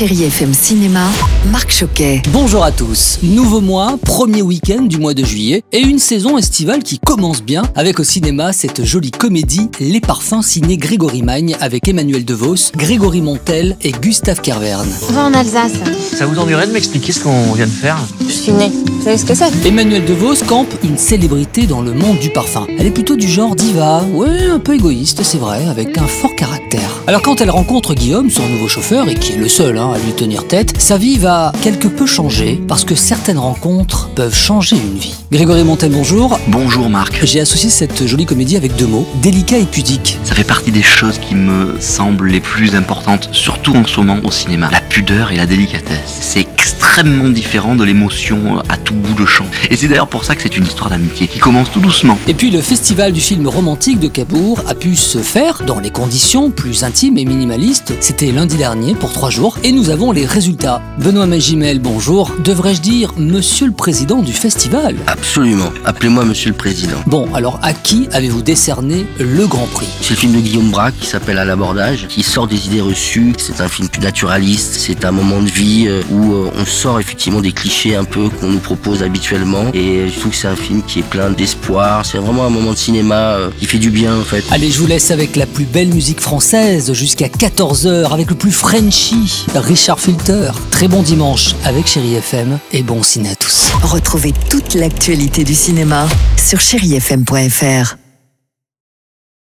Chérie FM Cinéma, Marc Choquet. Bonjour à tous. Nouveau mois, premier week-end du mois de juillet et une saison estivale qui commence bien avec au cinéma cette jolie comédie Les Parfums signée Grégory Magne avec Emmanuel DeVos, Grégory Montel et Gustave Kervern. On va en Alsace. Ça vous ennuierait de m'expliquer ce qu'on vient de faire? Vous savez ce que c'est? Emmanuel DeVos campe une célébrité dans le monde du parfum. Elle est plutôt du genre diva, ouais, un peu égoïste, c'est vrai, avec un fort caractère. Alors quand elle rencontre Guillaume, son nouveau chauffeur, et qui est le seul hein, à lui tenir tête, sa vie va quelque peu changer parce que certaines rencontres peuvent changer une vie. Grégory Montel, bonjour. Bonjour Marc. J'ai associé cette jolie comédie avec deux mots, délicat et pudique. Ça fait partie des choses qui me semblent les plus importantes, surtout en ce moment au cinéma. La pudeur et la délicatesse. C'est extrêmement différent de l'émotion à tout bout de champ. Et c'est d'ailleurs pour ça que c'est une histoire d'amitié qui commence tout doucement. Et puis le festival du film romantique de Cabourg a pu se faire dans les conditions plus intimes et minimalistes. C'était lundi dernier pour trois jours et nous avons les résultats. Benoît Magimel, bonjour. Devrais-je dire monsieur le président du festival Absolument. Appelez-moi Monsieur le Président. Bon, alors à qui avez-vous décerné le Grand Prix C'est le film de Guillaume Braque qui s'appelle À l'abordage, qui sort des idées reçues. C'est un film plus naturaliste. C'est un moment de vie euh, où euh, on sort effectivement des clichés un peu qu'on nous propose habituellement. Et je trouve que c'est un film qui est plein d'espoir. C'est vraiment un moment de cinéma euh, qui fait du bien en fait. Allez, je vous laisse avec la plus belle musique française jusqu'à 14h avec le plus Frenchy, Richard Filter. Très bon dimanche avec Chéri FM et bon ciné à tous. Retrouvez toute l'actualité du cinéma sur chérifm.fr.